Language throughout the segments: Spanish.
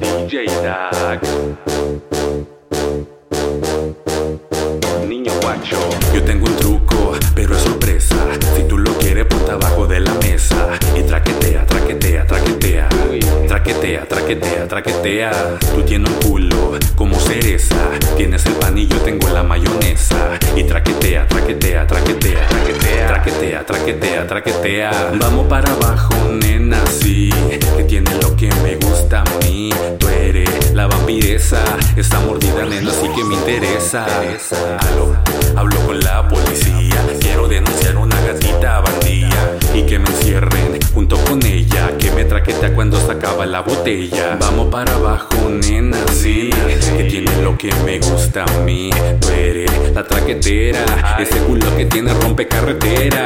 DJ Dag. Niño guacho. Yo tengo un truco, pero es sorpresa. Si tú lo quieres, ponte abajo de la mesa. Y traquetea, traquetea, traquetea. Traquetea, traquetea, traquetea. Tú tienes un culo como cereza. Tienes el pan y yo tengo la mayonesa. Y traquetea, traquetea, traquetea. Traquetea, traquetea, traquetea, traquetea. Vamos para abajo, nena, sí. Esta mordida, nena, sí que me interesa. Hablo con la policía. Quiero denunciar una gatita bandía. Y que me encierren junto con ella. Que me traquetea cuando se acaba la botella. Vamos para abajo, nena, sí. Que tiene lo que me gusta a mí. Tú eres la traquetera. Ese culo que tiene rompe carretera.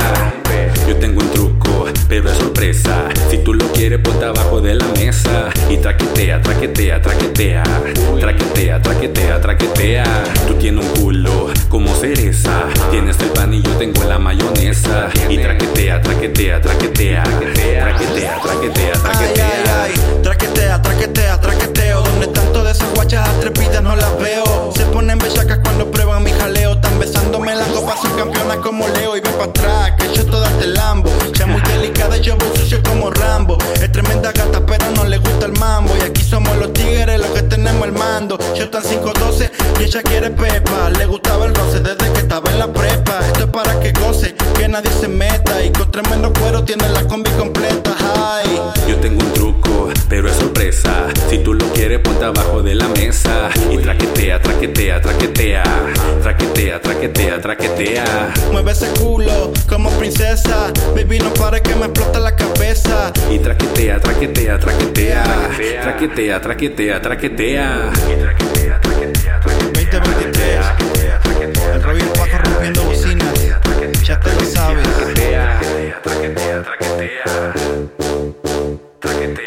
Traquetea, traquetea, traquetea. Traquetea, traquetea, traquetea. Tú tienes un culo como cereza. Tienes el pan y yo tengo la mayonesa. Y traquetea, traquetea, traquetea. Traquetea, traquetea, traquetea. traquetea, traquetea, traqueteo. Donde tanto de esas guachas atrepidas no las veo. Se ponen bellacas cuando prueban mi jaleo. Están besándome la copa, son campeonas como Leo. Y ven para atrás, que yo toda este lambo. Ya muy delicada, yo voy sucio como Rambo. Es tremenda el mambo. Y aquí somos los tigres, los que tenemos el mando. Yo están 512 y ella quiere pepa. Le gustaba el roce desde que estaba en la prepa. Esto es para que goce, que nadie se meta. Y con tremendo cuero tiene la combi completa. Ay. Yo tengo un truco, pero es sorpresa. Si tú lo quieres, ponte abajo de la mesa. Y traquetea, traquetea, traquetea traquetea, traquetea, traquetea. Mueve ese culo como princesa. Baby, no pares que me explota la cabeza. Y traquetea, traquetea, traquetea. Traquetea, traquetea, traquetea. Y traquetea, traquetea, traquetea. 2023. El Robbie Paco rompiendo bocinas. Ya te lo sabes. Traquetea, traquetea, traquetea. Traquetea.